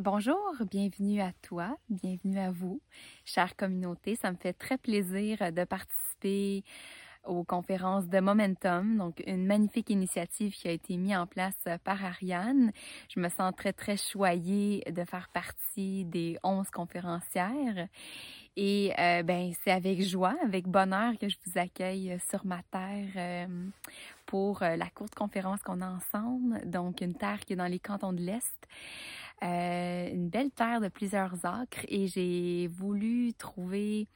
Bonjour, bienvenue à toi, bienvenue à vous, chère communauté. Ça me fait très plaisir de participer aux conférences de Momentum, donc une magnifique initiative qui a été mise en place par Ariane. Je me sens très, très choyée de faire partie des 11 conférencières. Et euh, ben, c'est avec joie, avec bonheur que je vous accueille sur ma terre euh, pour euh, la courte conférence qu'on a ensemble, donc une terre qui est dans les cantons de l'Est. Euh, une belle terre de plusieurs acres et j'ai voulu trouver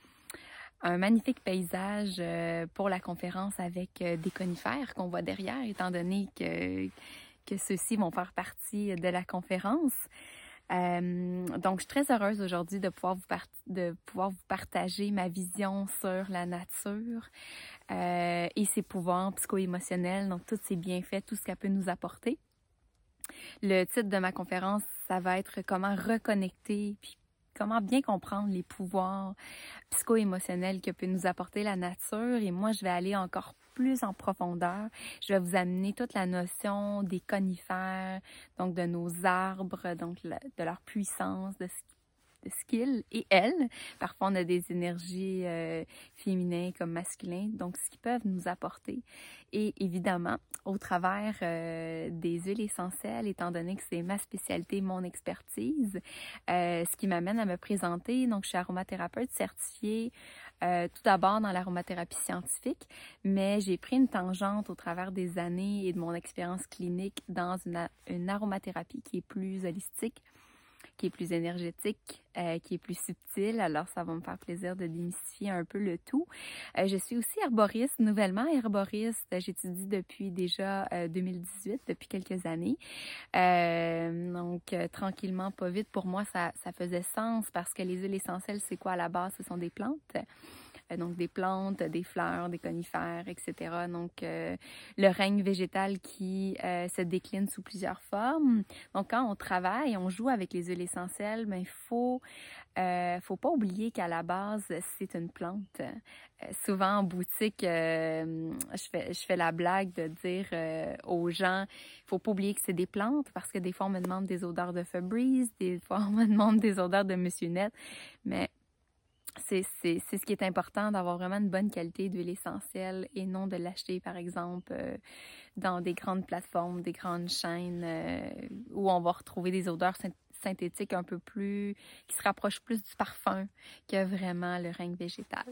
un magnifique paysage euh, pour la conférence avec des conifères qu'on voit derrière, étant donné que, que ceux-ci vont faire partie de la conférence. Euh, donc, je suis très heureuse aujourd'hui de pouvoir vous de pouvoir vous partager ma vision sur la nature euh, et ses pouvoirs psycho-émotionnels, donc tous ses bienfaits, tout ce qu'elle peut nous apporter. Le titre de ma conférence, ça va être comment reconnecter puis comment bien comprendre les pouvoirs psycho-émotionnels que peut nous apporter la nature. Et moi, je vais aller encore plus en profondeur. Je vais vous amener toute la notion des conifères, donc de nos arbres, donc de leur puissance, de ce qu'ils et elles. Parfois, on a des énergies euh, féminines comme masculines, donc ce qu'ils peuvent nous apporter. Et évidemment, au travers euh, des huiles essentielles, étant donné que c'est ma spécialité, mon expertise, euh, ce qui m'amène à me présenter. Donc, je suis aromathérapeute certifiée. Tout d'abord dans l'aromathérapie scientifique, mais j'ai pris une tangente au travers des années et de mon expérience clinique dans une, une aromathérapie qui est plus holistique, qui est plus énergétique, euh, qui est plus subtil. Alors, ça va me faire plaisir de démystifier un peu le tout. Euh, je suis aussi herboriste, nouvellement herboriste. J'étudie depuis déjà 2018, euh, depuis quelques années. donc, tranquillement, pas vite, pour moi, ça, ça faisait sens parce que les huiles essentielles, c'est quoi à la base? Ce sont des plantes. Euh, donc des plantes, des fleurs, des conifères, etc. Donc euh, le règne végétal qui euh, se décline sous plusieurs formes. Donc quand on travaille, on joue avec les huiles essentielles, mais il faut faut pas oublier qu'à la base c'est une plante. souvent en boutique, je fais je fais la blague de dire aux gens, faut pas oublier que c'est des plantes parce que des fois on me demande des odeurs de Febreze, des fois on me demande des odeurs de Monsieur Net, mais c'est ce qui est important d'avoir vraiment une bonne qualité d'huile essentielle et non de l'acheter par exemple euh, dans des grandes plateformes, des grandes chaînes euh, où on va retrouver des odeurs synthétiques un peu plus qui se rapprochent plus du parfum que vraiment le règne végétal.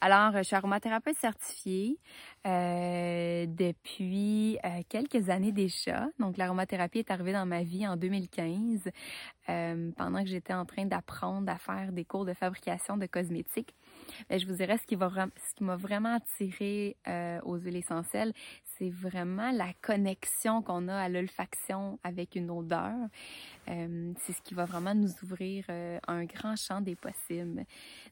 Alors, je suis aromathérapeute certifiée euh, depuis euh, quelques années déjà. Donc, l'aromathérapie est arrivée dans ma vie en 2015, euh, pendant que j'étais en train d'apprendre à faire des cours de fabrication de cosmétiques. Mais je vous dirais ce qui m'a vraiment attiré aux huiles essentielles, c'est vraiment la connexion qu'on a à l'olfaction avec une odeur. c'est ce qui va vraiment nous ouvrir un grand champ des possibles.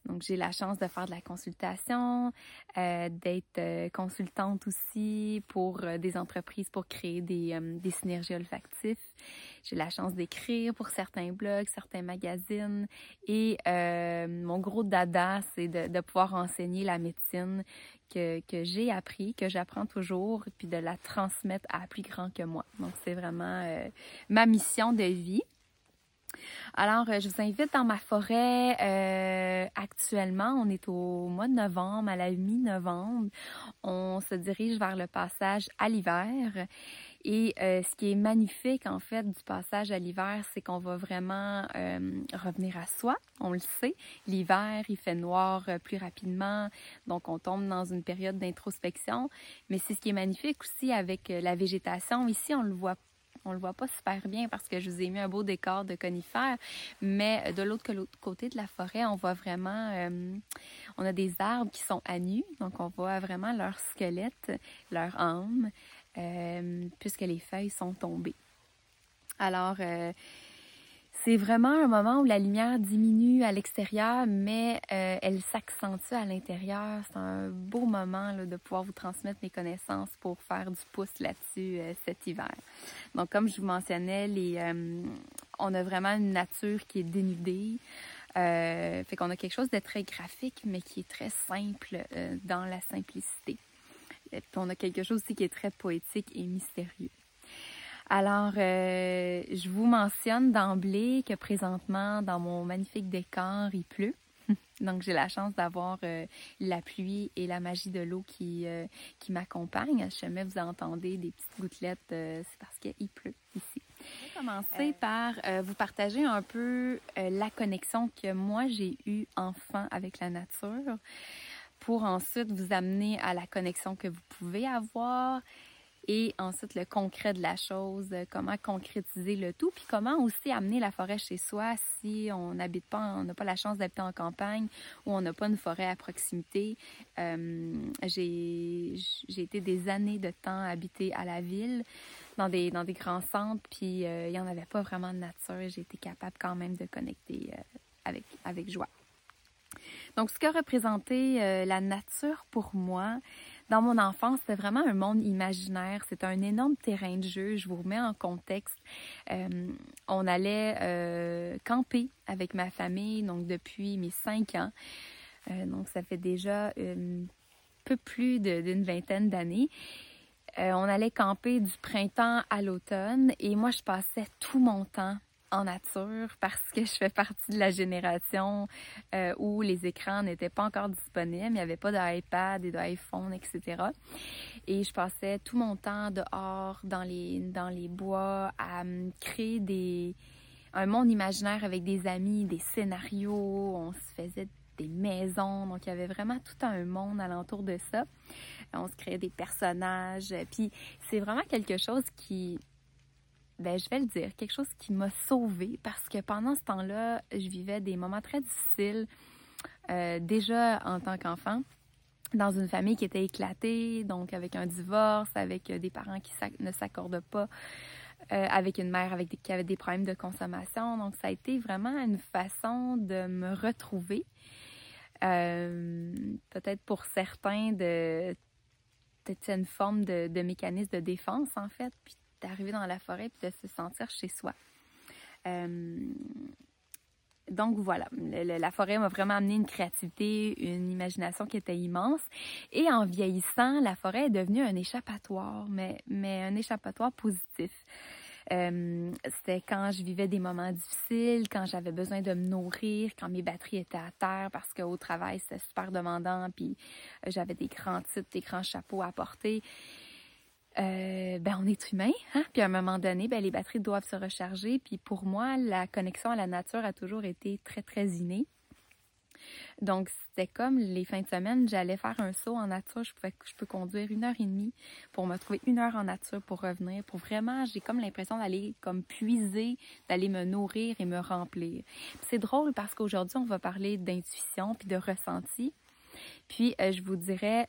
Donc, j'ai la chance de faire de la consultation, d'être consultante aussi pour euh, des entreprises pour créer des, euh, synergies olfactives. J'ai la chance d'écrire pour certains blogs, certains magazines et euh, mon gros dada, c'est de, pouvoir enseigner la médecine que, j'ai appris, que j'apprends toujours, puis de la transmettre à plus grand que moi. Donc c'est vraiment ma mission de vie. Alors, euh, je vous invite dans ma forêt. Euh, actuellement, on est au mois de novembre, à la mi-novembre. On se dirige vers le passage à l'hiver. Et euh, ce qui est magnifique, en fait, du passage à l'hiver, c'est qu'on va vraiment revenir à soi. On le sait. L'hiver, il fait noir plus rapidement. Donc, on tombe dans une période d'introspection. Mais c'est ce qui est magnifique aussi avec la végétation. Ici, on le voit on le voit pas super bien parce que je vous ai mis un beau décor de conifères, mais de l'autre côté de la forêt, on voit vraiment, euh, on a des arbres qui sont à nu, donc on voit vraiment leur squelette, leur âme, euh, puisque les feuilles sont tombées. Alors, euh, c'est vraiment un moment où la lumière diminue à l'extérieur, mais euh, elle s'accentue à l'intérieur. C'est un beau moment là, de pouvoir vous transmettre mes connaissances pour faire du pouce là-dessus cet hiver. Donc, comme je vous mentionnais, on a vraiment une nature qui est dénudée. fait qu'on a quelque chose de très graphique, mais qui est très simple dans la simplicité. Et puis on a quelque chose aussi qui est très poétique et mystérieux. Alors, euh, je vous mentionne d'emblée que présentement, dans mon magnifique décor, il pleut. Donc, j'ai la chance d'avoir euh, la pluie et la magie de l'eau qui, euh, qui m'accompagnent. Si jamais vous entendez des petites gouttelettes, c'est parce qu'il pleut ici. Je vais commencer par vous partager un peu la connexion que moi j'ai eue enfant avec la nature pour ensuite vous amener à la connexion que vous pouvez avoir et ensuite le concret de la chose, euh, comment concrétiser le tout, puis comment aussi amener la forêt chez soi si on n'habite pas, on n'a pas la chance d'habiter en campagne ou on n'a pas une forêt à proximité. Euh, j'ai été des années de temps habiter à la ville, dans des, dans des grands centres, puis euh, il n'y en avait pas vraiment de nature. J'ai été capable quand même de connecter avec, avec joie. Donc, ce qu'a représenté la nature pour moi, dans mon enfance, c'était vraiment un monde imaginaire. C'était un énorme terrain de jeu. Je vous remets en contexte. Euh, on allait euh, camper avec ma famille, donc depuis mes cinq ans. Euh, donc, ça fait déjà un peu plus d'une vingtaine d'années. on allait camper du printemps à l'automne et moi, je passais tout mon temps en nature parce que je fais partie de la génération euh, où les écrans n'étaient pas encore disponibles, il n'y avait pas d'iPad et d'iPhone, etc. Et je passais tout mon temps dehors, dans les, dans les bois, à créer des, un monde imaginaire avec des amis, des scénarios, on se faisait des maisons, donc il y avait vraiment tout un monde alentour de ça. On se créait des personnages, puis c'est vraiment quelque chose qui ben, je vais le dire, quelque chose qui m'a sauvée parce que pendant ce temps-là, je vivais des moments très difficiles, euh, déjà en tant qu'enfant, dans une famille qui était éclatée, donc avec un divorce, avec des parents qui ne s'accordent pas, euh, avec une mère avec qui avait des problèmes de consommation. Donc, ça a été vraiment une façon de me retrouver. Euh, peut-être pour certains, de peut-être une forme de, de, mécanisme de défense, en fait, d'arriver dans la forêt et de se sentir chez soi. Euh, donc voilà, la forêt m'a vraiment amené une créativité, une imagination qui était immense. Et en vieillissant, la forêt est devenue un échappatoire, mais, mais un échappatoire positif. Euh, c'était quand je vivais des moments difficiles, quand j'avais besoin de me nourrir, quand mes batteries étaient à terre parce qu'au travail c'était super demandant, puis j'avais des grands titres, des grands chapeaux à porter. Euh, ben on est humain, hein? puis à un moment donné, ben les batteries doivent se recharger. Puis pour moi, la connexion à la nature a toujours été très très innée. Donc c'était comme les fins de semaine, j'allais faire un saut en nature, je pouvais, je peux conduire une heure et demie pour me trouver une heure en nature pour revenir, pour vraiment, j'ai comme l'impression d'aller comme puiser, d'aller me nourrir et me remplir. C'est drôle parce qu'aujourd'hui on va parler d'intuition puis de ressenti. Puis euh, je vous dirais,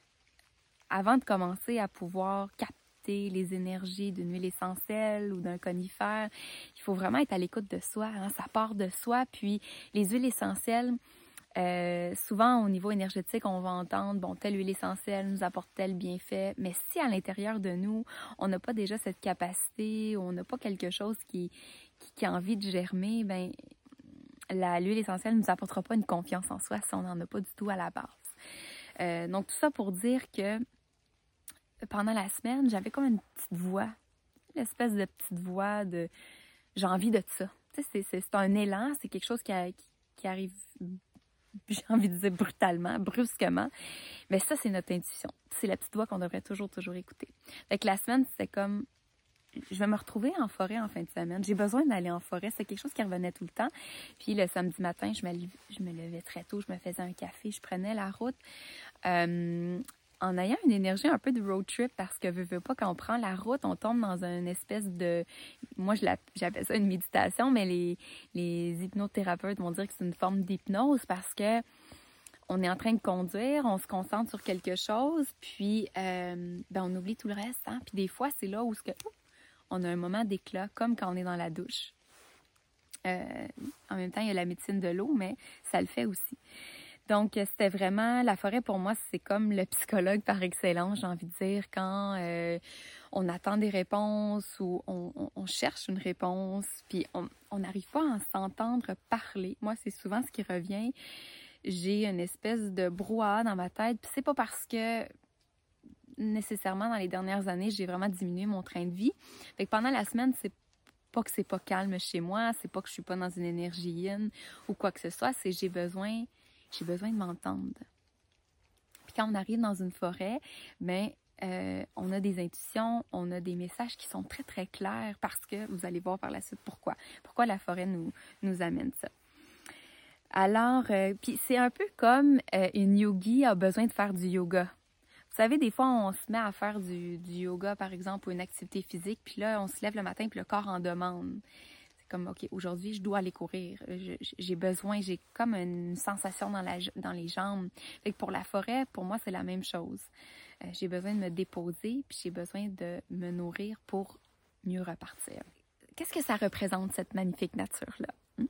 avant de commencer à pouvoir capter les énergies d'une huile essentielle ou d'un conifère. Il faut vraiment être à l'écoute de soi. Hein. Ça part de soi. Puis les huiles essentielles, euh, souvent au niveau énergétique, on va entendre bon telle huile essentielle nous apporte tel bienfait, mais si à l'intérieur de nous, on n'a pas déjà cette capacité, on n'a pas quelque chose qui, qui, a envie de germer, ben l'huile essentielle ne nous apportera pas une confiance en soi si on n'en a pas du tout à la base. Euh, donc tout ça pour dire que pendant la semaine, j'avais comme une petite voix, une espèce de petite voix de j'ai envie de ça. Tu sais, c'est un élan, c'est quelque chose qui, qui, arrive, j'ai envie de dire brutalement, brusquement. Mais ça, c'est notre intuition. C'est la petite voix qu'on devrait toujours, toujours écouter. Fait que la semaine, c'était comme je vais me retrouver en forêt en fin de semaine. J'ai besoin d'aller en forêt. C'est quelque chose qui revenait tout le temps. Puis le samedi matin, je me, je me levais très tôt, je me faisais un café, je prenais la route. Euh, en ayant une énergie un peu de road trip parce que veux, veux pas quand on prend la route, on tombe dans une espèce de moi j'appelle ça une méditation mais les hypnothérapeutes vont dire que c'est une forme d'hypnose parce que on est en train de conduire, on se concentre sur quelque chose, puis euh, ben on oublie tout le reste. Hein? Puis des fois, c'est là où on a un moment d'éclat, comme quand on est dans la douche. Euh, en même temps, il y a la médecine de l'eau, mais ça le fait aussi. Donc, c'était vraiment, la forêt pour moi, c'est comme le psychologue par excellence, j'ai envie de dire, quand euh, on attend des réponses ou on, cherche une réponse, puis on n'arrive pas à s'entendre parler. Moi, c'est souvent ce qui revient. J'ai une espèce de brouhaha dans ma tête, puis c'est pas parce que nécessairement dans les dernières années, j'ai vraiment diminué mon train de vie. Fait que pendant la semaine, c'est pas que c'est pas calme chez moi, c'est pas que je suis pas dans une énergie yin ou quoi que ce soit, c'est j'ai besoin, j'ai besoin de m'entendre. Puis quand on arrive dans une forêt, ben euh, on a des intuitions, on a des messages qui sont très très clairs parce que vous allez voir par la suite pourquoi, pourquoi la forêt nous nous amène ça. Alors, euh, puis c'est un peu comme euh, une yogi a besoin de faire du yoga. Vous savez, des fois, on se met à faire du, yoga, par exemple, ou une activité physique, puis là, on se lève le matin, puis le corps en demande. Comme, OK, aujourd'hui, je dois aller courir. J'ai besoin, j'ai comme une sensation dans, les jambes. Pour la forêt, pour moi, c'est la même chose. Euh, j'ai besoin de me déposer, puis j'ai besoin de me nourrir pour mieux repartir. Qu'est-ce que ça représente, cette magnifique nature-là? Hmm?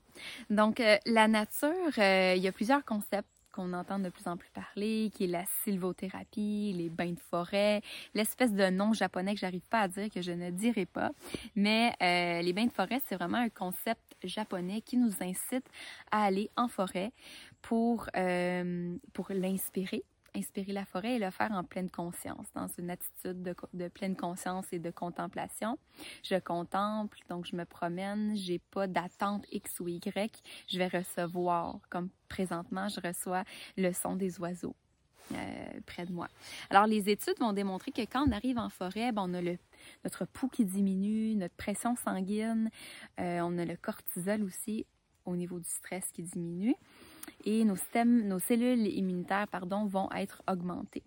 Donc, euh, la nature, euh, il y a plusieurs concepts qu'on entend de plus en plus parler, qui est la sylvothérapie, les bains de forêt, l'espèce de nom japonais que j'arrive pas à dire, que je ne dirai pas. Mais euh, les bains de forêt, c'est vraiment un concept japonais qui nous incite à aller en forêt pour, euh, pour l'inspirer, inspirer la forêt et le faire en pleine conscience, dans une attitude de, pleine conscience et de contemplation. Je contemple, donc je me promène, j'ai pas d'attente X ou Y, je vais recevoir, comme présentement, je reçois le son des oiseaux. Euh, près de moi. Alors, les études vont démontrer que quand on arrive en forêt, ben, on a le, notre pouls qui diminue, notre pression sanguine, euh, on a le cortisol aussi au niveau du stress qui diminue et nos, nos cellules immunitaires pardon, vont être augmentées.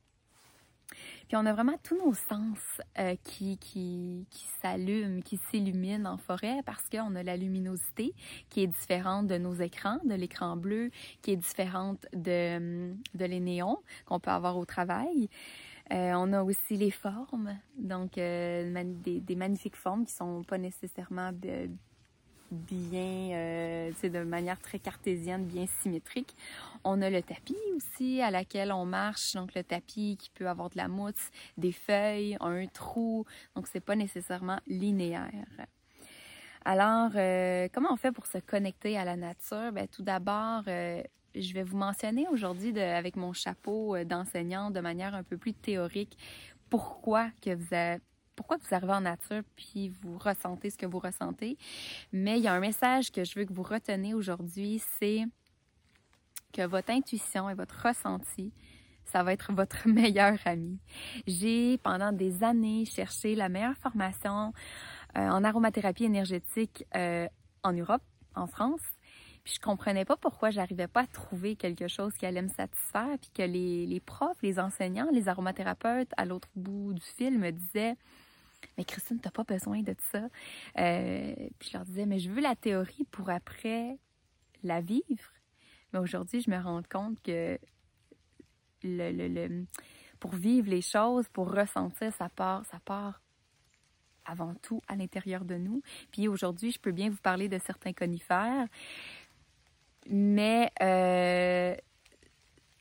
Puis on a vraiment tous nos sens euh, qui, qui, qui s'allument, qui s'illuminent en forêt parce qu'on a la luminosité qui est différente de nos écrans, de l'écran bleu, qui est différente de, de les néons qu'on peut avoir au travail. Euh, on a aussi les formes, donc euh, des, des, magnifiques formes qui sont pas nécessairement bien, euh, de manière très cartésienne, bien symétrique. On a le tapis aussi à laquelle on marche, donc le tapis qui peut avoir de la mousse, des feuilles, un trou, donc c'est pas nécessairement linéaire. Alors, euh, comment on fait pour se connecter à la nature? Ben, tout d'abord, euh, je vais vous mentionner aujourd'hui avec mon chapeau euh, d'enseignant de manière un peu plus théorique pourquoi que vous avez pourquoi vous arrivez en nature puis vous ressentez ce que vous ressentez. Mais il y a un message que je veux que vous retenez aujourd'hui, c'est que votre intuition et votre ressenti, ça va être votre meilleur ami. J'ai pendant des années cherché la meilleure formation euh, en aromathérapie énergétique euh, en Europe, en France. Puis je comprenais pas pourquoi j'arrivais pas à trouver quelque chose qui allait me satisfaire, puis que les, les profs, les enseignants, les aromathérapeutes à l'autre bout du fil me disaient mais Christine, t'as pas besoin de ça. Euh, puis je leur disais, mais je veux la théorie pour après la vivre. Mais aujourd'hui, je me rends compte que le, le, le, pour vivre les choses, pour ressentir, ça part, ça part avant tout à l'intérieur de nous. Puis aujourd'hui, je peux bien vous parler de certains conifères, mais euh,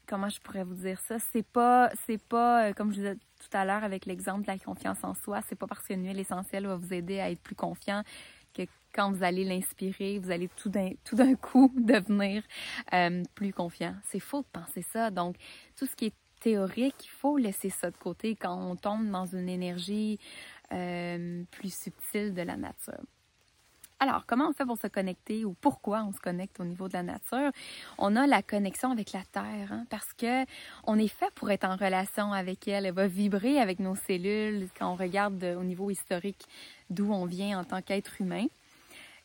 comment je pourrais vous dire ça? C'est pas, c'est pas euh, comme je disais tout à l'heure avec l'exemple de la confiance en soi, c'est pas parce qu'une huile essentielle va vous aider à être plus confiant que quand vous allez l'inspirer, vous allez tout d'un, tout d'un coup devenir euh, plus confiant. C'est faux de penser ça. Donc, tout ce qui est théorique, il faut laisser ça de côté quand on tombe dans une énergie euh, plus subtile de la nature. Alors, comment on fait pour se connecter ou pourquoi on se connecte au niveau de la nature? On a la connexion avec la Terre hein, parce que on est fait pour être en relation avec elle. Elle va vibrer avec nos cellules quand on regarde au niveau historique d'où on vient en tant qu'être humain.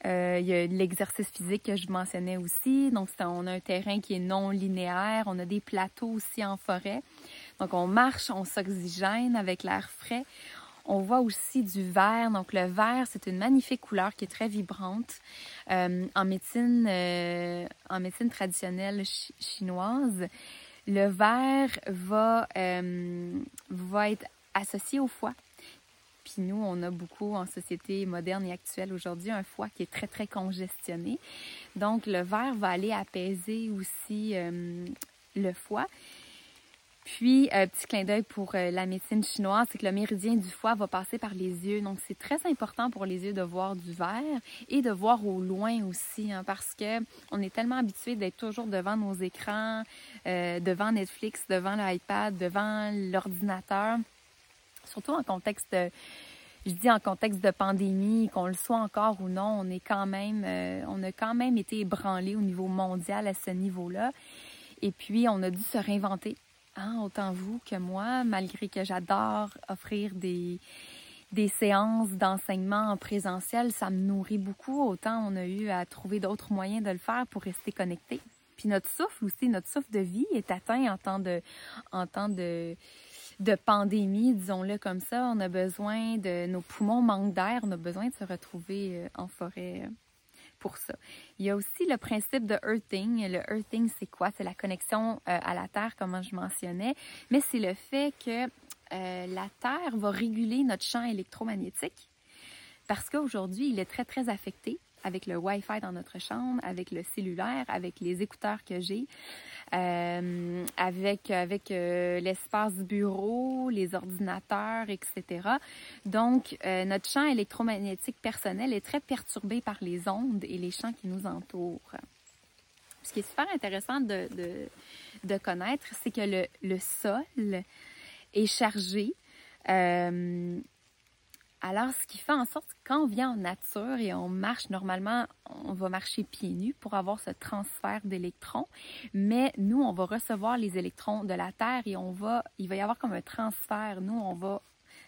Euh, il y a l'exercice physique que je mentionnais aussi. Donc, on a un terrain qui est non linéaire. On a des plateaux aussi en forêt. Donc, on marche, on s'oxygène avec l'air frais. On voit aussi du vert. Donc le vert, c'est une magnifique couleur qui est très vibrante. Euh, en médecine, euh, en médecine traditionnelle chinoise, le vert va, euh, va être associé au foie. Puis nous, on a beaucoup en société moderne et actuelle aujourd'hui un foie qui est très, très congestionné. Donc, le vert va aller apaiser aussi le foie. Puis, euh, petit clin d'œil pour euh, la médecine chinoise, c'est que le méridien du foie va passer par les yeux. Donc, c'est très important pour les yeux de voir du vert et de voir au loin aussi, hein, parce que on est tellement habitué d'être toujours devant nos écrans, euh, devant Netflix, devant l'iPad, devant l'ordinateur surtout en contexte de, je dis en contexte de pandémie, qu'on le soit encore ou non, on est quand même, euh, on a quand même été ébranlé au niveau mondial à ce niveau-là. Et puis, on a dû se réinventer, hein, autant vous que moi, malgré que j'adore offrir des, des séances d'enseignement en présentiel, ça me nourrit beaucoup. Autant on a eu à trouver d'autres moyens de le faire pour rester connecté. Puis notre souffle aussi, notre souffle de vie est atteint en temps de, en temps de, de pandémie, disons-le comme ça. On a besoin de, nos poumons manquent d'air, on a besoin de se retrouver euh, en forêt euh, Il y a aussi le principe de earthing. Le earthing, c'est quoi? C'est la connexion euh, à la Terre, comme je mentionnais, mais c'est le fait que la Terre va réguler notre champ électromagnétique parce qu'aujourd'hui, il est très, très affecté avec le Wi-Fi dans notre chambre, avec le cellulaire, avec les écouteurs que j'ai, euh, avec, avec euh, l'espace bureau, les ordinateurs, etc. Donc, euh, notre champ électromagnétique personnel est très perturbé par les ondes et les champs qui nous entourent. Ce qui est super intéressant de, de, de connaître, c'est que le, le, sol est chargé euh, alors, ce qui fait en sorte quand on vient en nature et on marche normalement, on va marcher pieds nus pour avoir ce transfert d'électrons, mais nous, on va recevoir les électrons de la Terre et on va, il va y avoir comme un transfert. Nous, on va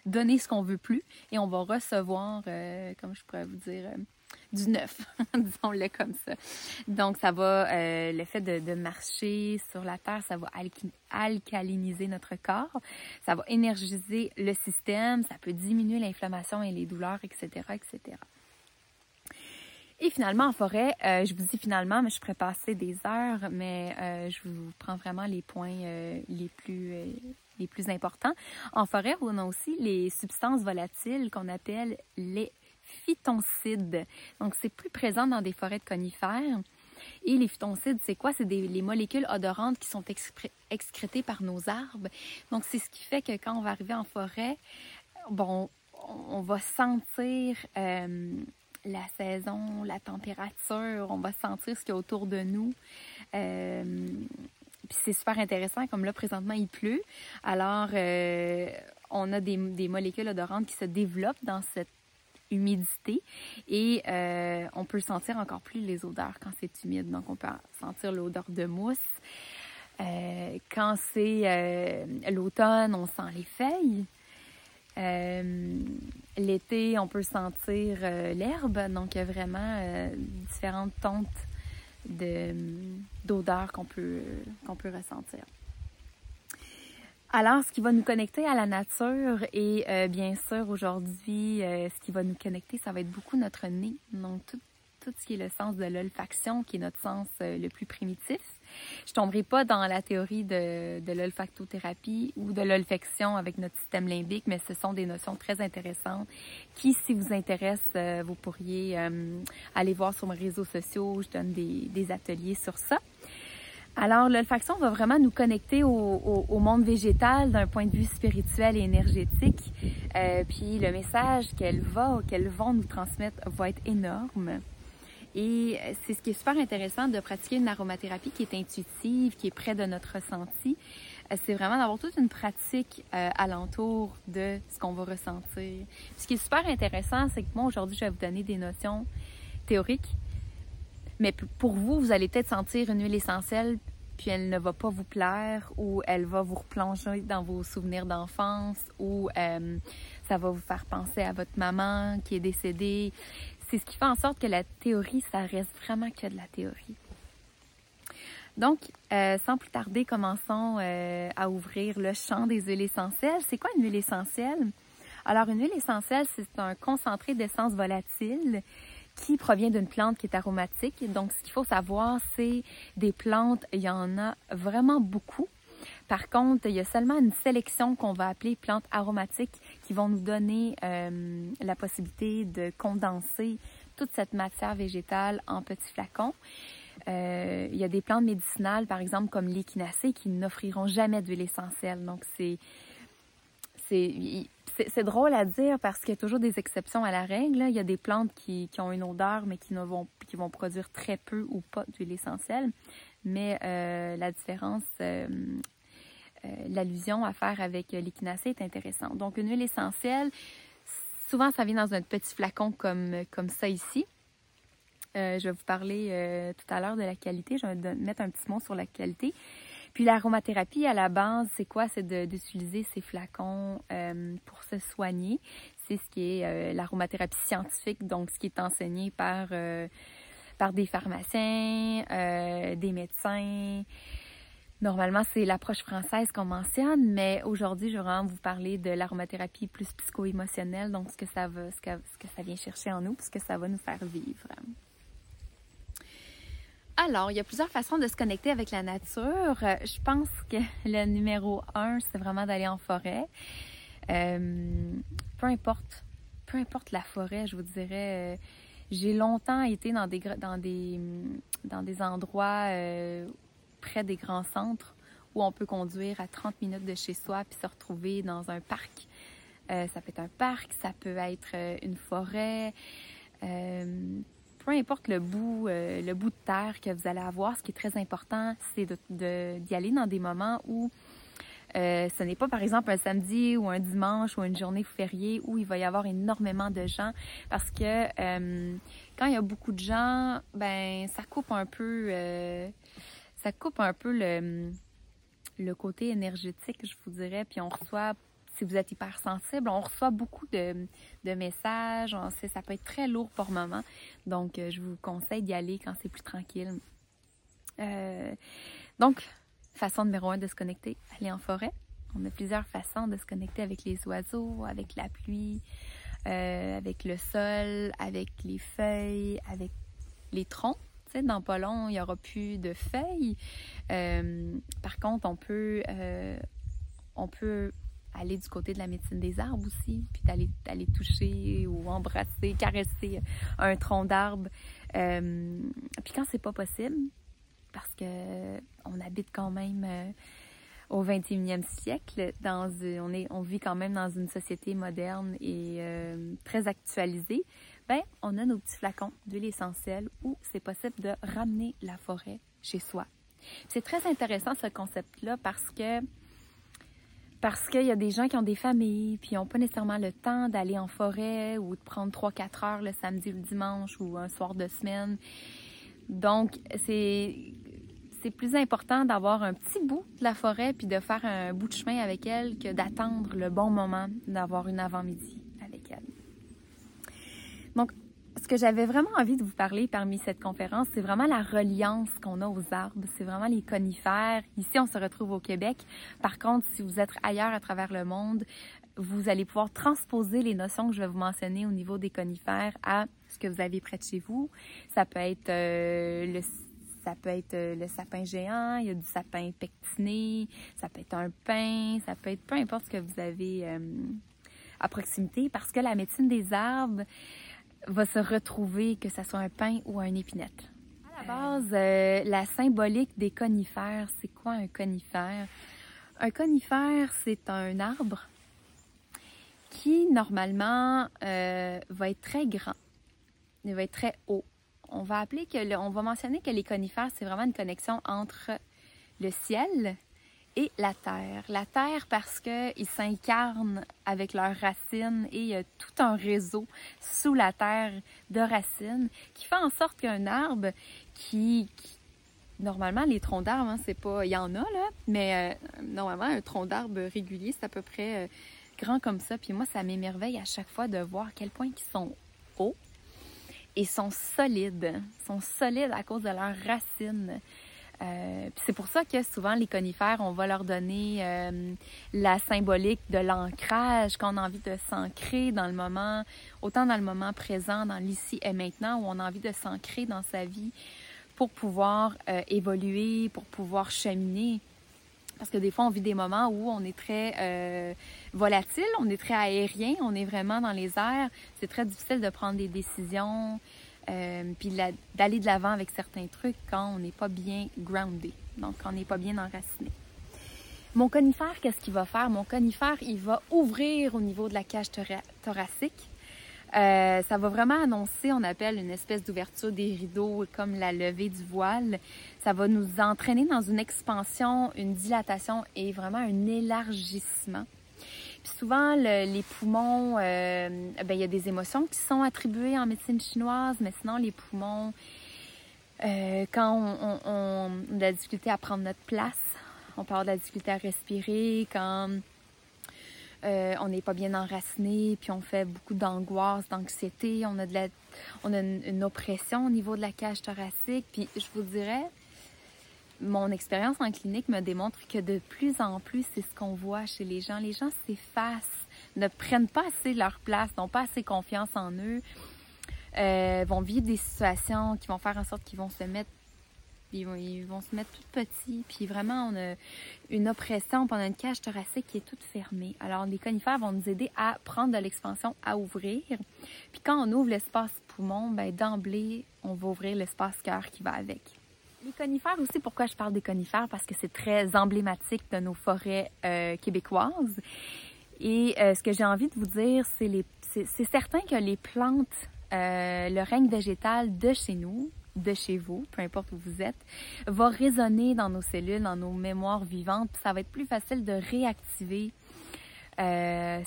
donner ce qu'on veut plus et on va recevoir, euh, comme je pourrais vous dire, euh, du neuf, disons-le comme ça. Donc, ça va, euh, le fait de, marcher sur la Terre, ça va alcaliniser notre corps, ça va énergiser le système, ça peut diminuer l'inflammation et les douleurs, etc., etc. Et finalement, en forêt, euh, je vous dis finalement, mais je pourrais passer des heures, mais euh, je vous prends vraiment les points les plus les plus importants. En forêt, on a aussi les substances volatiles qu'on appelle les phytoncides. Donc, c'est plus présent dans des forêts de conifères. Et les phytoncides, c'est quoi? C'est les molécules odorantes qui sont excrétées par nos arbres. Donc, c'est ce qui fait que quand on va arriver en forêt, bon, on va sentir euh, la saison, la température, on va sentir ce qu'il y a autour de nous. Euh, puis c'est super intéressant, comme là, présentement, il pleut. Alors, euh, on a des, des molécules odorantes qui se développent dans cette humidité et euh, on peut sentir encore plus les odeurs quand c'est humide. Donc, on peut sentir l'odeur de mousse. Euh, quand c'est euh, l'automne, on sent les feuilles. L'été, on peut sentir l'herbe. Donc, il y a vraiment différentes tentes d'odeurs qu'on peut, qu'on peut ressentir. Alors, ce qui va nous connecter à la nature et euh, bien sûr aujourd'hui, euh, ce qui va nous connecter, ça va être beaucoup notre nez. Donc, tout, tout ce qui est le sens de l'olfaction, qui est notre sens euh, le plus primitif. Je tomberai pas dans la théorie de, de l'olfactothérapie ou de l'olfaction avec notre système limbique, mais ce sont des notions très intéressantes qui, si vous intéressent, vous pourriez aller voir sur mes réseaux sociaux. Je donne des, des ateliers sur ça. Alors, l'olfaction va vraiment nous connecter au, monde végétal d'un point de vue spirituel et énergétique. Euh, puis le message qu'elle va, qu'elles vont nous transmettre va être énorme. Et c'est ce qui est super intéressant de pratiquer une aromathérapie qui est intuitive, qui est près de notre ressenti. Euh, c'est vraiment d'avoir toute une pratique euh, alentour de ce qu'on va ressentir. Ce qui est super intéressant, c'est que moi aujourd'hui, je vais vous donner des notions théoriques mais pour vous, vous allez peut-être sentir une huile essentielle, puis elle ne va pas vous plaire, ou elle va vous replonger dans vos souvenirs d'enfance, ou euh, ça va vous faire penser à votre maman qui est décédée. C'est ce qui fait en sorte que la théorie, ça reste vraiment que de la théorie. Donc, euh, sans plus tarder, commençons euh, à ouvrir le champ des huiles essentielles. C'est quoi une huile essentielle? Alors, une huile essentielle, c'est un concentré d'essence volatile qui provient d'une plante qui est aromatique. Donc, ce qu'il faut savoir, c'est des plantes, il y en a vraiment beaucoup. Par contre, il y a seulement une sélection qu'on va appeler plantes aromatiques qui vont nous donner euh, la possibilité de condenser toute cette matière végétale en petits flacons. Euh, il y a des plantes médicinales, par exemple, comme l'échinacée, qui n'offriront jamais d'huile essentielle. Donc, c'est c'est drôle à dire parce qu'il y a toujours des exceptions à la règle. Il y a des plantes qui, ont une odeur, mais qui, vont, produire très peu ou pas d'huile essentielle. Mais euh, la différence, euh, l'allusion à faire avec l'échinacée est intéressante. Donc, une huile essentielle, souvent, ça vient dans un petit flacon comme, comme ça ici. je vais vous parler tout à l'heure de la qualité. Je vais mettre un petit mot sur la qualité. Puis l'aromathérapie, à la base, c'est quoi? C'est d'utiliser ces flacons pour se soigner. C'est ce qui est l'aromathérapie scientifique, donc ce qui est enseigné par par des pharmaciens, euh, des médecins. Normalement, c'est l'approche française qu'on mentionne, mais aujourd'hui, je vais vraiment vous parler de l'aromathérapie plus psycho-émotionnelle, donc ce que ça va, ce que, ce que ça vient chercher en nous, ce que ça va nous faire vivre. Alors, il y a plusieurs façons de se connecter avec la nature. Je pense que le numéro un, c'est vraiment d'aller en forêt. Euh, peu importe, peu importe la forêt, je vous dirais. Euh, j'ai longtemps été dans des, dans des, dans des endroits euh, près des grands centres où on peut conduire à 30 minutes de chez soi puis se retrouver dans un parc. Euh, ça peut être un parc, ça peut être euh, une forêt. Peu importe le bout, le bout de terre que vous allez avoir, ce qui est très important, c'est d'y aller dans des moments où euh, ce n'est pas, par exemple, un samedi ou un dimanche ou une journée fériée où il va y avoir énormément de gens parce que euh, quand il y a beaucoup de gens, ben ça coupe un peu, euh, ça coupe un peu le, le côté énergétique, je vous dirais. Puis on reçoit, si vous êtes hypersensible, on reçoit beaucoup de, messages. On sait, ça peut être très lourd pour moment. Donc, je vous conseille d'y aller quand c'est plus tranquille. donc, Façon numéro un de se connecter, aller en forêt. On a plusieurs façons de se connecter avec les oiseaux, avec la pluie, euh, avec le sol, avec les feuilles, avec les troncs. Dans pas long, il n'y aura plus de feuilles. Euh, par contre, on peut, euh, on peut aller du côté de la médecine des arbres aussi, puis d'aller, toucher ou embrasser, caresser un tronc d'arbre. puis quand c'est pas possible, parce que on habite quand même euh, au 21e siècle. Dans, on, est, on vit quand même dans une société moderne et euh, très actualisée. Ben, on a nos petits flacons d'huile essentielle où c'est possible de ramener la forêt chez soi. C'est très intéressant ce concept-là parce que parce qu'il y a des gens qui ont des familles, puis ils n'ont pas nécessairement le temps d'aller en forêt ou de prendre 3-4 heures le samedi ou le dimanche ou un soir de semaine. Donc, c'est c'est plus important d'avoir un petit bout de la forêt puis de faire un bout de chemin avec elle que d'attendre le bon moment d'avoir une avant-midi avec elle. Donc, que j'avais vraiment envie de vous parler parmi cette conférence, c'est vraiment la reliance qu'on a aux arbres. C'est vraiment les conifères. Ici, on se retrouve au Québec. Par contre, si vous êtes ailleurs à travers le monde, vous allez pouvoir transposer les notions que je vais vous mentionner au niveau des conifères à ce que vous avez près de chez vous. Ça peut être euh, le ça peut être euh, le sapin géant, il y a du sapin pectiné, ça peut être un pin, ça peut être peu importe ce que vous avez euh, à proximité, parce que la médecine des arbres va se retrouver, que ce soit un pin ou un épinette. À la base, euh, la symbolique des conifères, c'est quoi un conifère? Un conifère, c'est un arbre qui, normalement, va être très grand, il va être très haut on va appeler que on va mentionner que les conifères, c'est vraiment une connexion entre le ciel et la terre. La terre parce qu'ils s'incarnent avec leurs racines et il y a tout un réseau sous la terre de racines qui fait en sorte qu'un arbre qui, normalement les troncs d'arbres, hein, c'est pas, il y en a là, mais euh, normalement un tronc d'arbre régulier c'est à peu près euh, grand comme ça. Puis moi ça m'émerveille à chaque fois de voir quel point ils sont hauts et sont solides, sont solides à cause de leurs racines. Euh, c'est pour ça que souvent les conifères, on va leur donner euh, la symbolique de l'ancrage, qu'on a envie de s'ancrer dans le moment, autant dans le moment présent, dans l'ici et maintenant, où on a envie de s'ancrer dans sa vie pour pouvoir euh, évoluer, pour pouvoir cheminer. Parce que des fois, on vit des moments où on est très volatile, on est très aérien, on est vraiment dans les airs. C'est très difficile de prendre des décisions, euh, puis d'aller de l'avant avec certains trucs quand on n'est pas bien groundé, donc quand on n'est pas bien enraciné. Mon conifère, qu'est-ce qu'il va faire? Mon conifère, il va ouvrir au niveau de la cage thoracique. Euh, ça va vraiment annoncer, on appelle une espèce d'ouverture des rideaux comme la levée du voile. Ça va nous entraîner dans une expansion, une dilatation et vraiment un élargissement. Puis souvent, les poumons, euh, ben, il y a des émotions qui sont attribuées en médecine chinoise, mais sinon, les poumons, euh, quand on, a de la difficulté à prendre notre place, on avoir de la difficulté à respirer, quand euh, on n'est pas bien enraciné, puis on fait beaucoup d'angoisse, d'anxiété, on a de la, on a une, oppression au niveau de la cage thoracique. Puis je vous dirais, mon expérience en clinique me démontre que de plus en plus, c'est ce qu'on voit chez les gens. Les gens s'effacent, ne prennent pas assez leur place, n'ont pas assez confiance en eux, euh, vont vivre des situations qui vont faire en sorte qu'ils vont se mettre ils vont, se mettre tout petits, puis vraiment, on a une oppression, pendant une cage thoracique qui est toute fermée. Alors, les conifères vont nous aider à prendre de l'expansion, à ouvrir. Puis quand on ouvre l'espace poumon, ben d'emblée, on va ouvrir l'espace cœur qui va avec. Les conifères aussi, pourquoi je parle des conifères? Parce que c'est très emblématique de nos forêts euh, québécoises. Et euh, ce que j'ai envie de vous dire, c'est certain que les plantes, euh, le règne végétal de chez nous, de chez vous, peu importe où vous êtes, va résonner dans nos cellules, dans nos mémoires vivantes. Ça va être plus facile de réactiver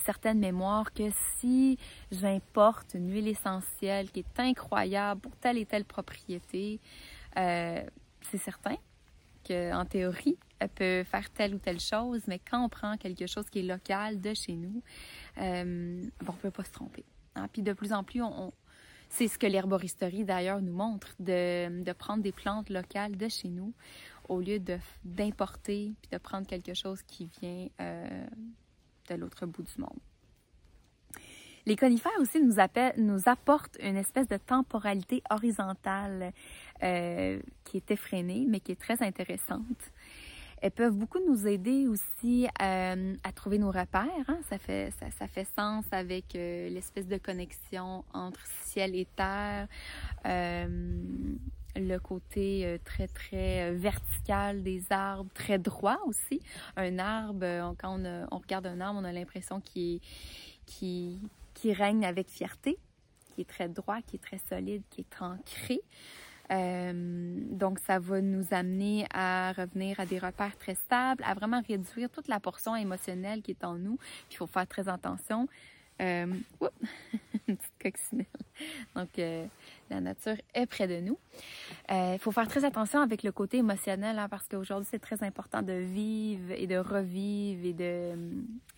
certaines mémoires que si j'importe une huile essentielle qui est incroyable pour telle et telle propriété. C'est certain qu'en théorie, elle peut faire telle ou telle chose, mais quand on prend quelque chose qui est local de chez nous, euh, on ne peut pas se tromper. Hein. Puis de plus en plus, on, c'est ce que l'herboristerie d'ailleurs nous montre, de, prendre des plantes locales de chez nous au lieu d'importer puis de prendre quelque chose qui vient euh, de l'autre bout du monde. Les conifères aussi nous, nous apportent une espèce de temporalité horizontale euh, qui est effrénée, mais qui est très intéressante. Elles peuvent beaucoup nous aider aussi euh, à trouver nos repères. Hein. Ça, fait, ça, fait sens avec euh, l'espèce de connexion entre ciel et terre, le côté très, très vertical des arbres, très droit aussi. Un arbre, quand on, regarde un arbre, on a l'impression qu'il qui, qui règne avec fierté, qui est très droit, qui est très solide, qui est ancré. Euh, donc, ça va nous amener à revenir à des repères très stables, à vraiment réduire toute la portion émotionnelle qui est en nous. Il faut faire très attention. Euh, une petite coccinelle. Donc, euh, la nature est près de nous. Il faut faire très attention avec le côté émotionnel hein, parce qu'aujourd'hui, c'est très important de vivre et de revivre et de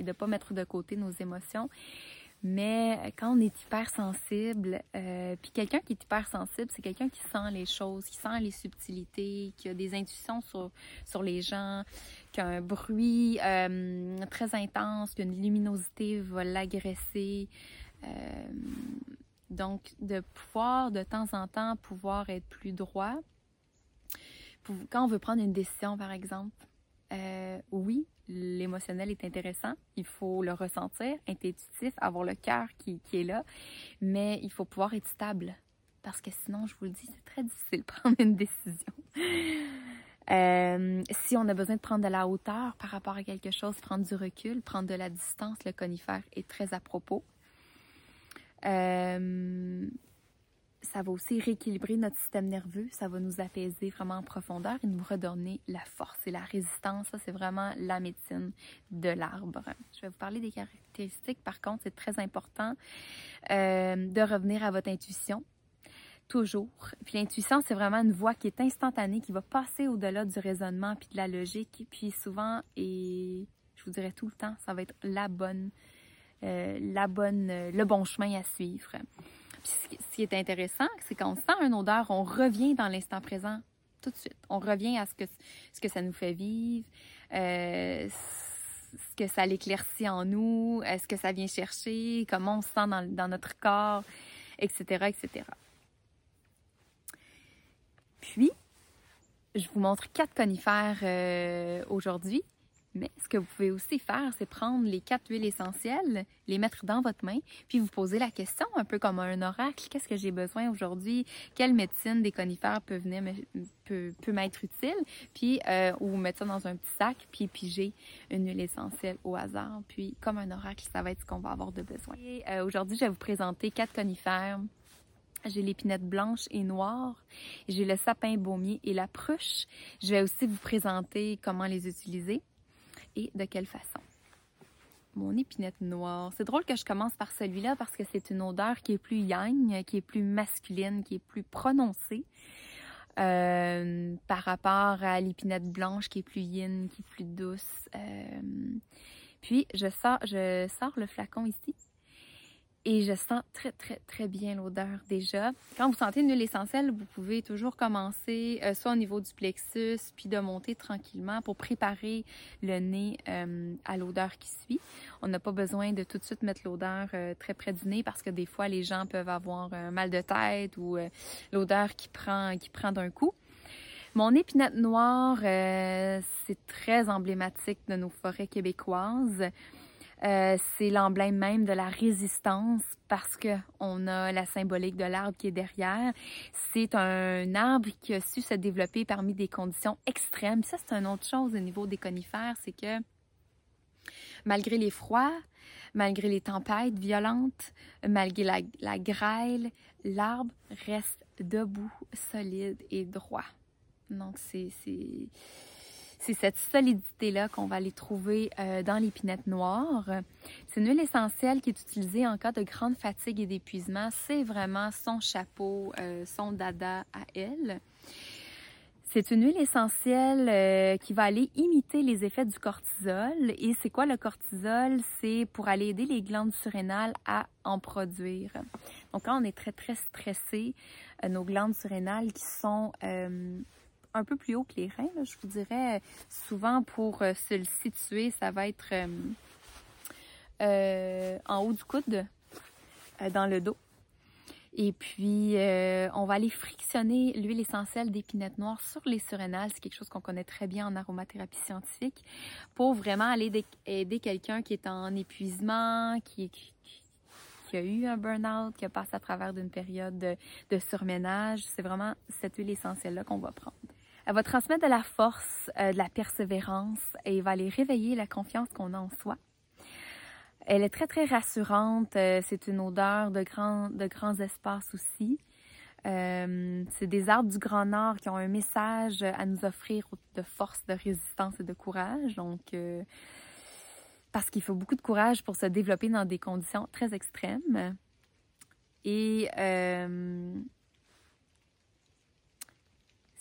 de pas mettre de côté nos émotions. Mais quand on est hypersensible, euh, puis quelqu'un qui est hypersensible, c'est quelqu'un qui sent les choses, qui sent les subtilités, qui a des intuitions sur, sur les gens, qui a un bruit euh, très intense, qu'une luminosité va l'agresser. Euh, donc, de pouvoir de temps en temps pouvoir être plus droit. Quand on veut prendre une décision, par exemple, euh, oui, l'émotionnel est intéressant. Il faut le ressentir, intuitif, avoir le cœur qui, est là. Mais il faut pouvoir être stable. Parce que sinon, je vous le dis, c'est très difficile de prendre une décision. Euh, si on a besoin de prendre de la hauteur par rapport à quelque chose, prendre du recul, prendre de la distance, le conifère est très à propos. Euh, ça va aussi rééquilibrer notre système nerveux, ça va nous apaiser vraiment en profondeur et nous redonner la force et la résistance. Ça, c'est vraiment la médecine de l'arbre. Je vais vous parler des caractéristiques. Par contre, c'est très important euh, de revenir à votre intuition. Toujours. Puis l'intuition, c'est vraiment une voix qui est instantanée, qui va passer au-delà du raisonnement puis de la logique. Puis souvent, et je vous dirais tout le temps, ça va être la bonne, euh, la bonne, le bon chemin à suivre ce qui est intéressant, c'est quand on sent une odeur, on revient dans l'instant présent tout de suite. On revient à ce que, ce que ça nous fait vivre, euh, ce que ça l'éclaircit en nous, ce que ça vient chercher, comment on se sent dans, notre corps, etc., etc. Puis, je vous montre quatre conifères euh, aujourd'hui, Mais ce que vous pouvez aussi faire, c'est prendre les quatre huiles essentielles, les mettre dans votre main, puis vous poser la question, un peu comme un oracle, qu'est-ce que j'ai besoin aujourd'hui? Quelle médecine des conifères peut venir peut, m'être utile? Puis, euh, ou mettre ça dans un petit sac, puis piger une huile essentielle au hasard. Puis, comme un oracle, ça va être ce qu'on va avoir de besoin. Euh, aujourd'hui, je vais vous présenter quatre conifères j'ai l'épinette blanche et noire. J'ai le sapin baumier et la pruche. Je vais aussi vous présenter comment les utiliser et de quelle façon? Mon épinette noire. C'est drôle que je commence par celui-là parce que c'est une odeur qui est plus yang, qui est plus masculine, qui est plus prononcée. Euh, par rapport à l'épinette blanche qui est plus yin, qui est plus douce. Euh, puis je sors, je sors le flacon ici et je sens très, très, très bien l'odeur déjà. Quand vous sentez une huile essentielle, vous pouvez toujours commencer euh, soit au niveau du plexus, puis de monter tranquillement pour préparer le nez euh, à l'odeur qui suit. On n'a pas besoin de tout de suite mettre l'odeur euh, très près du nez parce que des fois, les gens peuvent avoir un mal de tête ou l'odeur qui prend, qui prend d'un coup. Mon épinette noire, c'est très emblématique de nos forêts québécoises. Euh, c'est l'emblème même de la résistance parce que on a la symbolique de l'arbre qui est derrière. C'est un arbre qui a su se développer parmi des conditions extrêmes. ça, c'est une autre chose au niveau des conifères, c'est que malgré les froids, malgré les tempêtes violentes, malgré la, la grêle, l'arbre reste debout, solide et droit. Donc c'est c'est cette solidité-là qu'on va aller trouver euh, dans l'épinette noire. C'est une huile essentielle qui est utilisée en cas de grande fatigue et d'épuisement. C'est vraiment son chapeau, euh, son dada à elle. C'est une huile essentielle euh, qui va aller imiter les effets du cortisol. Et c'est quoi le cortisol? C'est pour aller aider les glandes surrénales à en produire. Donc quand on est très très stressé, nos glandes surrénales qui sont un peu plus haut que les reins. Je vous dirais, souvent pour euh, se le situer, ça va être euh, euh, en haut du coude, dans le dos. Et puis, on va aller frictionner l'huile essentielle d'épinette noire sur les surrénales. C'est quelque chose qu'on connaît très bien en aromathérapie scientifique pour vraiment aller aider quelqu'un qui est en épuisement, qui, a eu un burn-out, qui a passé à travers d'une période de, de surménage. C'est vraiment cette huile essentielle-là qu'on va prendre. Elle va transmettre de la force, euh, de la persévérance et va aller réveiller la confiance qu'on a en soi. Elle est très, très rassurante. Euh, c'est une odeur de, grand, de grands espaces aussi. Euh, c'est des arbres du Grand Nord qui ont un message à nous offrir de force, de résistance et de courage. Donc, parce qu'il faut beaucoup de courage pour se développer dans des conditions très extrêmes. Et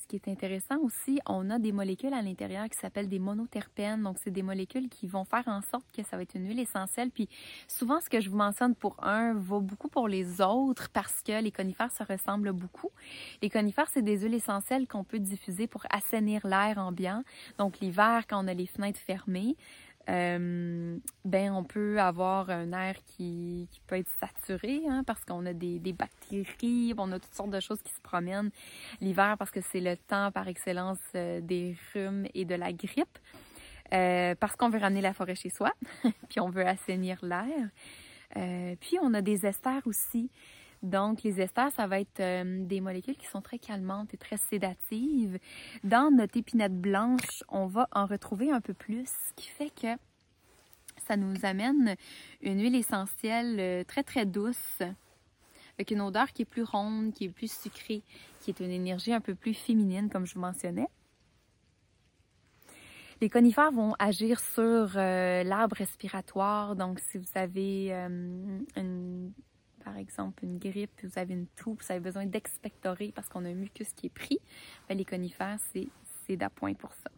ce qui est intéressant aussi, on a des molécules à l'intérieur qui s'appellent des monoterpènes. Donc, c'est des molécules qui vont faire en sorte que ça va être une huile essentielle. Puis, souvent, ce que je vous mentionne pour un vaut beaucoup pour les autres parce que les conifères se ressemblent beaucoup. Les conifères, c'est des huiles essentielles qu'on peut diffuser pour assainir l'air ambiant. Donc, l'hiver, quand on a les fenêtres fermées, euh, ben on peut avoir un air qui, qui peut être saturé hein, parce qu'on a des, des, bactéries, on a toutes sortes de choses qui se promènent l'hiver parce que c'est le temps par excellence euh, des rhumes et de la grippe. Euh, parce qu'on veut ramener la forêt chez soi, puis on veut assainir l'air. Puis on a des esters aussi. Donc, les esters, ça va être des molécules qui sont très calmantes et très sédatives. Dans notre épinette blanche, on va en retrouver un peu plus, ce qui fait que ça nous amène une huile essentielle euh, très, très douce, avec une odeur qui est plus ronde, qui est plus sucrée, qui est une énergie un peu plus féminine, comme je vous mentionnais. Les conifères vont agir sur euh, l'arbre respiratoire. Donc, si vous avez euh, une par exemple une grippe, vous avez une toux, vous avez besoin d'expectorer parce qu'on a un mucus qui est pris, ben, les conifères, c'est d'appoint pour ça.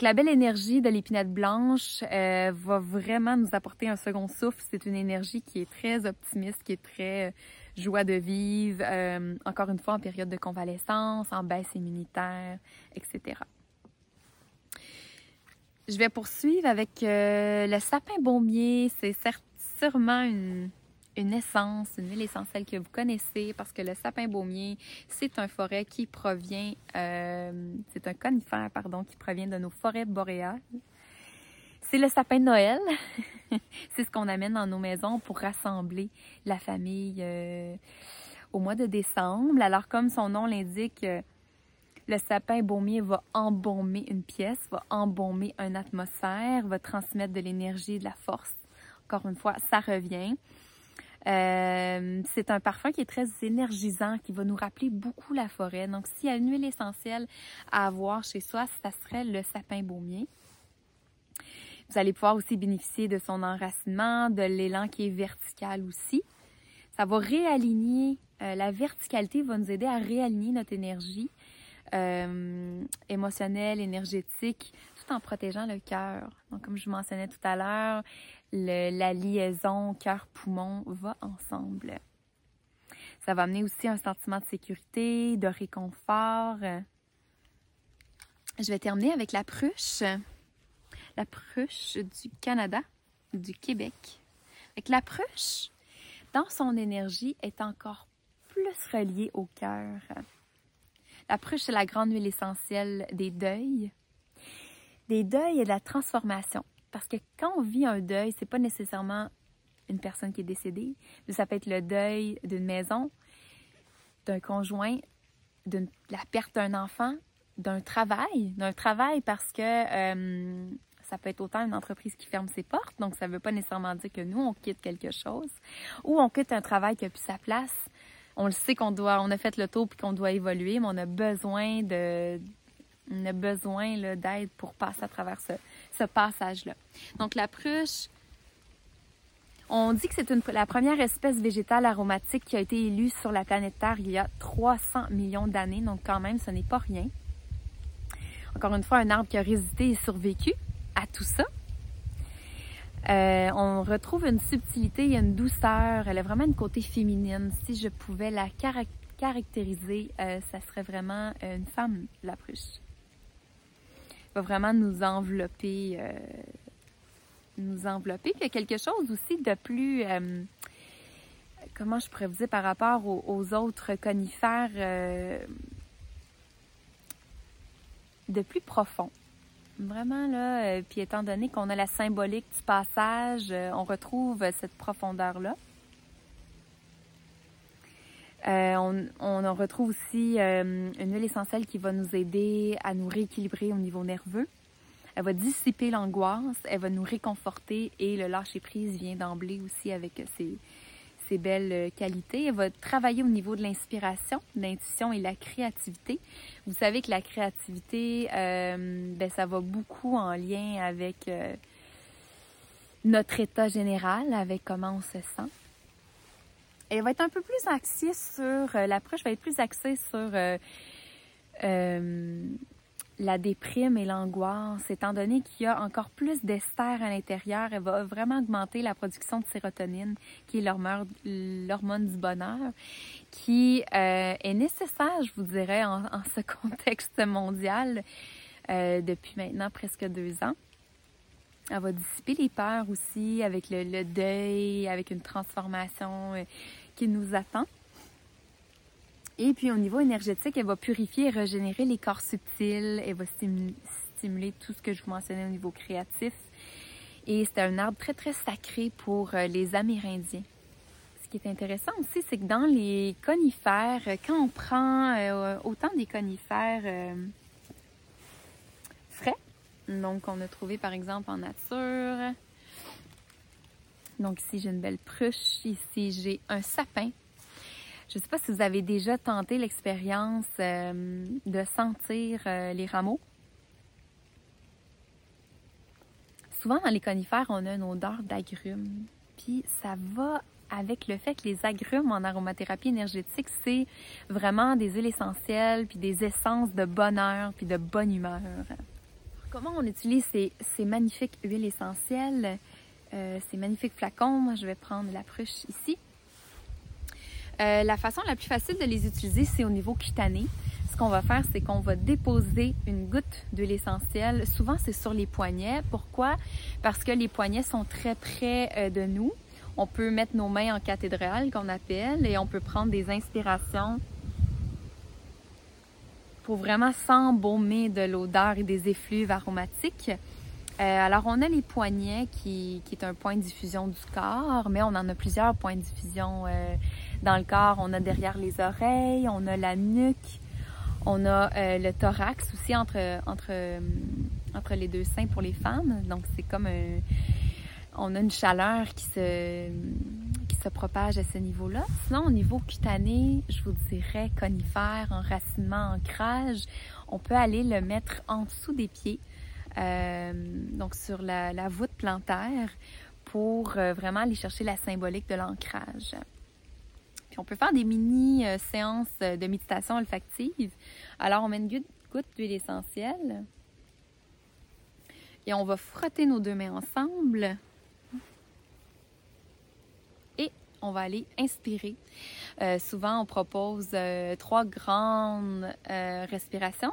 la belle énergie de l'épinette blanche euh, va vraiment nous apporter un second souffle. C'est une énergie qui est très optimiste, qui est très euh, joie de vivre, euh, encore une fois en période de convalescence, en baisse immunitaire, etc. Je vais poursuivre avec le sapin baumier. C'est certes sûrement une, essence, une huile essentielle que vous connaissez parce que le sapin baumier, c'est un forêt qui provient, euh, c'est un conifère, pardon, qui provient de nos forêts boréales. C'est le sapin de Noël. c'est ce qu'on amène dans nos maisons pour rassembler la famille euh, au mois de décembre. Alors, comme son nom l'indique, euh, le sapin baumier va embaumer une pièce, va embaumer une atmosphère, va transmettre de l'énergie, de la force. Encore une fois, ça revient. Euh, c'est un parfum qui est très énergisant, qui va nous rappeler beaucoup la forêt. Donc, s'il y a une huile essentielle à avoir chez soi, ça serait le sapin baumier. Vous allez pouvoir aussi bénéficier de son enracinement, de l'élan qui est vertical aussi. Ça va réaligner, euh, la verticalité va nous aider à réaligner notre énergie euh, émotionnelle, énergétique, en protégeant le cœur. Donc, comme je vous mentionnais tout à l'heure, la liaison cœur-poumon va ensemble. Ça va amener aussi un sentiment de sécurité, de réconfort. Je vais terminer avec la pruche. La pruche du Canada, du Québec. La pruche, dans son énergie, est encore plus reliée au cœur. La pruche, c'est la grande huile essentielle des deuils. Des deuils et de la transformation. Parce que quand on vit un deuil, c'est pas nécessairement une personne qui est décédée, mais ça peut être le deuil d'une maison, d'un conjoint, de la perte d'un enfant, d'un travail, d'un travail parce que euh, ça peut être autant une entreprise qui ferme ses portes, donc ça ne veut pas nécessairement dire que nous, on quitte quelque chose, ou on quitte un travail qui n'a plus sa place. On le sait qu'on doit, on a fait le tour puis qu'on doit évoluer, mais on a besoin de, on a besoin d'aide pour passer à travers ce, passage-là. Donc la pruche, on dit que c'est la première espèce végétale aromatique qui a été élue sur la planète Terre il y a 300 millions d'années, donc quand même, ce n'est pas rien. Encore une fois, un arbre qui a résisté et survécu à tout ça. Euh, on retrouve une subtilité, une douceur, elle a vraiment une côté féminine. Si je pouvais la caractériser, euh, ça serait vraiment une femme, la pruche va vraiment nous envelopper. Euh, nous envelopper. Il y a quelque chose aussi de plus. Euh, comment je pourrais vous dire par rapport aux, autres conifères euh, de plus profond. Vraiment, là, puis étant donné qu'on a la symbolique du passage, on retrouve cette profondeur-là. Euh, on, on, retrouve aussi euh, une huile essentielle qui va nous aider à nous rééquilibrer au niveau nerveux. Elle va dissiper l'angoisse, elle va nous réconforter et le lâcher-prise vient d'emblée aussi avec ses, belles qualités. Elle va travailler au niveau de l'inspiration, l'intuition et la créativité. Vous savez que la créativité, euh, ben, ça va beaucoup en lien avec notre état général, avec comment on se sent. Elle va être un peu plus axée sur, euh, l'approche va être plus axée sur euh, euh, la déprime et l'angoisse, étant donné qu'il y a encore plus d'ester à l'intérieur, elle va vraiment augmenter la production de sérotonine, qui est l'hormone du bonheur, qui est nécessaire, je vous dirais, en, ce contexte mondial depuis maintenant presque deux ans. Elle va dissiper les peurs aussi avec le, le deuil, avec une transformation nous attend. Et puis au niveau énergétique, elle va purifier et régénérer les corps subtils. Elle va stimuler tout ce que je vous mentionnais au niveau créatif. Et c'est un arbre très très sacré pour euh, les Amérindiens. Ce qui est intéressant aussi, c'est que dans les conifères, quand on prend euh, autant des conifères euh, frais, donc on a trouvé par exemple en nature, donc ici, j'ai une belle pruche. Ici, j'ai un sapin. Je ne sais pas si vous avez déjà tenté l'expérience euh, de sentir euh, les rameaux. Souvent, dans les conifères, on a une odeur d'agrumes. Puis ça va avec le fait que les agrumes en aromathérapie énergétique, c'est vraiment des huiles essentielles, puis des essences de bonheur, puis de bonne humeur. comment on utilise ces, ces magnifiques huiles essentielles? Euh, ces magnifiques flacons. Moi, je vais prendre la pruche ici. Euh, la façon la plus facile de les utiliser, c'est au niveau cutané. Ce qu'on va faire, c'est qu'on va déposer une goutte d'huile essentielle. Souvent, c'est sur les poignets. Pourquoi? Parce que les poignets sont très près euh, de nous. On peut mettre nos mains en cathédrale, qu'on appelle, et on peut prendre des inspirations pour vraiment s'embaumer de l'odeur et des effluves aromatiques. Euh, alors, on a les poignets qui, qui, est un point de diffusion du corps, mais on en a plusieurs points de diffusion euh, dans le corps. On a derrière les oreilles, on a la nuque, on a euh, le thorax aussi entre, entre, entre les deux seins pour les femmes. Donc, c'est comme un, on a une chaleur qui se, qui se propage à ce niveau-là. Sinon, au niveau cutané, je vous dirais conifère, enracinement, ancrage, on peut aller le mettre en dessous des pieds, euh, donc sur la, voûte plantaire, pour euh, vraiment aller chercher la symbolique de l'ancrage. Puis on peut faire des mini euh, séances de méditation olfactive. Alors, on met une goutte d'huile essentielle et on va frotter nos deux mains ensemble on va aller inspirer. Euh, souvent, on propose euh, trois grandes euh, respirations.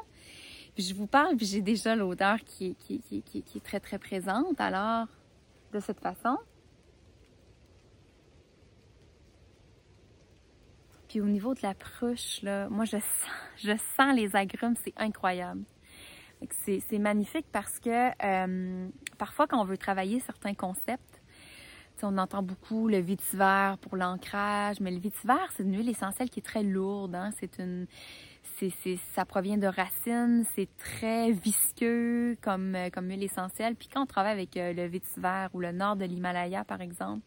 Je vous parle, puis j'ai déjà l'odeur qui, est très, très présente. Alors, de cette façon. Puis au niveau de la pruche, là, moi, je sens, je sens les agrumes, c'est incroyable. C'est magnifique parce que parfois, quand on veut travailler certains concepts, on entend beaucoup le vétiver pour l'ancrage, mais le vétiver, c'est une huile essentielle qui est très lourde. Hein? C'est une, ça provient de racines, c'est très visqueux comme, euh, huile essentielle. Puis quand on travaille avec euh, le vétiver ou le nord de l'Himalaya, par exemple,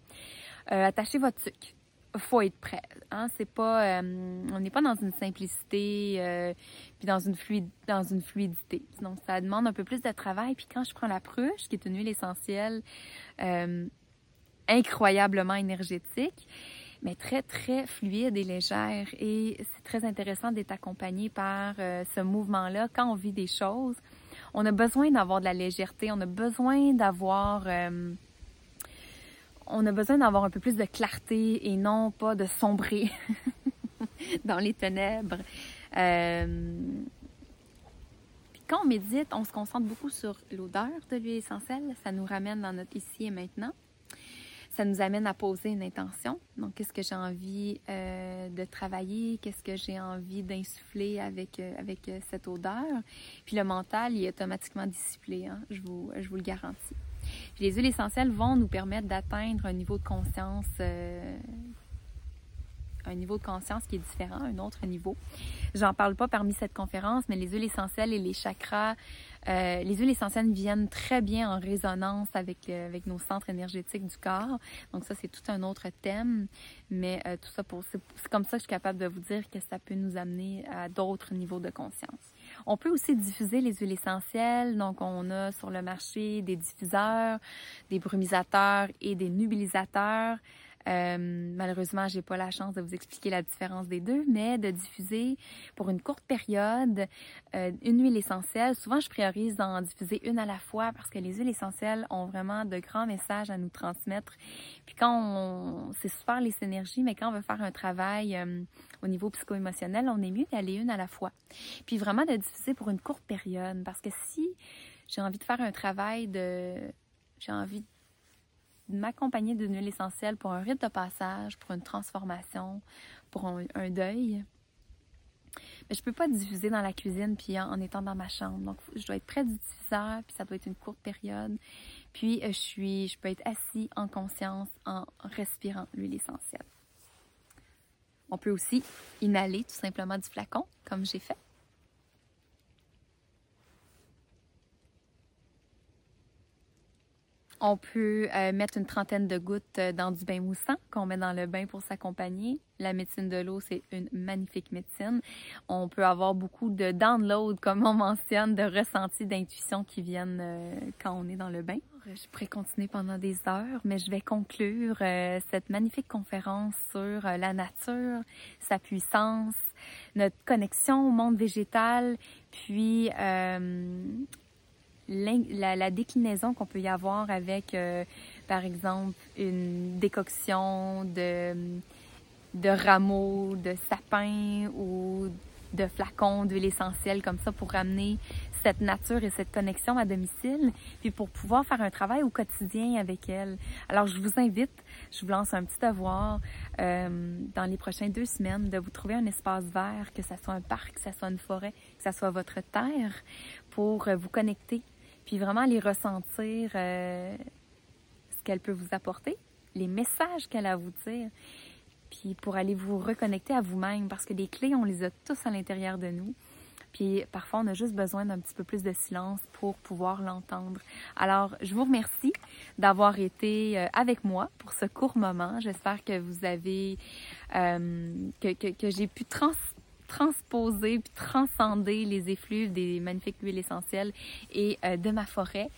euh, attachez votre sucre. Faut être prêt. Hein? C'est pas, on n'est pas dans une simplicité puis dans une fluide, dans une fluidité. Donc ça demande un peu plus de travail. Puis quand je prends la pruche, qui est une huile essentielle incroyablement énergétique, mais très, très fluide et légère. Et c'est très intéressant d'être accompagné par euh, ce mouvement-là quand on vit des choses. On a besoin d'avoir de la légèreté, on a besoin d'avoir... Euh, on a besoin d'avoir un peu plus de clarté et non pas de sombrer dans les ténèbres. Euh, quand on médite, on se concentre beaucoup sur l'odeur de l'huile essentielle. Ça nous ramène dans notre ici et maintenant ça nous amène à poser une intention. Donc, qu'est-ce que j'ai envie euh, de travailler? Qu'est-ce que j'ai envie d'insuffler avec, euh, avec euh, cette odeur? Puis le mental, il est automatiquement discipliné, hein? je, vous, je vous le garantis. Puis les huiles essentielles vont nous permettre d'atteindre un niveau de conscience un niveau de conscience qui est différent, un autre niveau. J'en parle pas parmi cette conférence, mais les huiles essentielles et les chakras, euh, les huiles essentielles viennent très bien en résonance avec, euh, avec nos centres énergétiques du corps. Donc ça, c'est tout un autre thème, mais euh, tout ça pour c'est comme ça que je suis capable de vous dire que ça peut nous amener à d'autres niveaux de conscience. On peut aussi diffuser les huiles essentielles. Donc, on a sur le marché des diffuseurs, des brumisateurs et des nubilisateurs. Euh, malheureusement, j'ai pas la chance de vous expliquer la différence des deux, mais de diffuser pour une courte période euh, une huile essentielle. Souvent, je priorise d'en diffuser une à la fois parce que les huiles essentielles ont vraiment de grands messages à nous transmettre. Puis quand on, c'est super les synergies, mais quand on veut faire un travail euh, au niveau psycho-émotionnel, on est mieux d'aller une à la fois. Puis vraiment de diffuser pour une courte période parce que si j'ai envie de faire un travail de, j'ai envie m'accompagner d'une huile essentielle pour un rite de passage, pour une transformation, pour un, deuil. Mais je peux pas diffuser dans la cuisine puis en, étant dans ma chambre. Donc, je dois être près du diffuseur, puis ça doit être une courte période. Puis, euh, je suis, je peux être assis en conscience en respirant l'huile essentielle. On peut aussi inhaler tout simplement du flacon, comme j'ai fait. On peut euh, mettre une trentaine de gouttes euh, dans du bain moussant qu'on met dans le bain pour s'accompagner. La médecine de l'eau, c'est une magnifique médecine. On peut avoir beaucoup de download, comme on mentionne, de ressentis, d'intuition qui viennent euh, quand on est dans le bain. Je pourrais continuer pendant des heures, mais je vais conclure cette magnifique conférence sur la nature, sa puissance, notre connexion au monde végétal, puis la, déclinaison qu'on peut y avoir avec, euh, par exemple, une décoction de, de rameaux, de sapins ou de flacons d'huile essentielle comme ça pour ramener cette nature et cette connexion à domicile, puis pour pouvoir faire un travail au quotidien avec elle. Alors, je vous invite, je vous lance un petit devoir euh, dans les prochaines deux semaines de vous trouver un espace vert, que ce soit un parc, que ce soit une forêt, que ce soit votre terre, pour euh, vous connecter, puis vraiment aller ressentir euh, ce qu'elle peut vous apporter, les messages qu'elle a à vous dire puis pour aller vous reconnecter à vous-même, parce que les clés, on les a tous à l'intérieur de nous. Puis parfois, on a juste besoin d'un petit peu plus de silence pour pouvoir l'entendre. Alors, je vous remercie d'avoir été euh, avec moi pour ce court moment. J'espère que vous avez, euh, que, que, que j'ai pu trans transposer puis transcender les effluves des magnifiques huiles essentielles et euh, de ma forêt.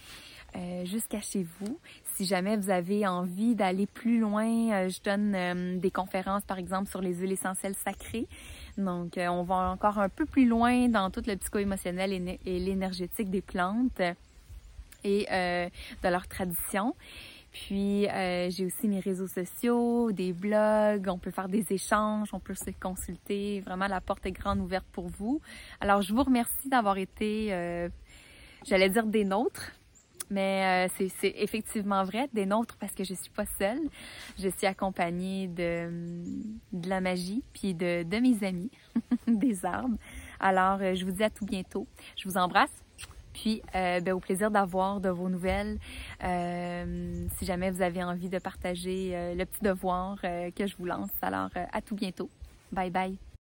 Euh, jusqu'à chez vous. Si jamais vous avez envie d'aller plus loin, euh, je donne des conférences, par exemple, sur les huiles essentielles sacrées. Donc, on va encore un peu plus loin dans tout le psycho-émotionnel et, l'énergétique des plantes et de leur tradition. Puis, j'ai aussi mes réseaux sociaux, des blogs, on peut faire des échanges, on peut se consulter. Vraiment, la porte est grande ouverte pour vous. Alors, je vous remercie d'avoir été, j'allais dire des nôtres, mais euh, c'est effectivement vrai, des nôtres, parce que je suis pas seule. Je suis accompagnée de, la magie, puis de, mes amis, des arbres. Alors, euh, je vous dis à tout bientôt. Je vous embrasse. Puis, euh, ben, au plaisir d'avoir de vos nouvelles. si jamais vous avez envie de partager le petit devoir que je vous lance. Alors, à tout bientôt. Bye bye.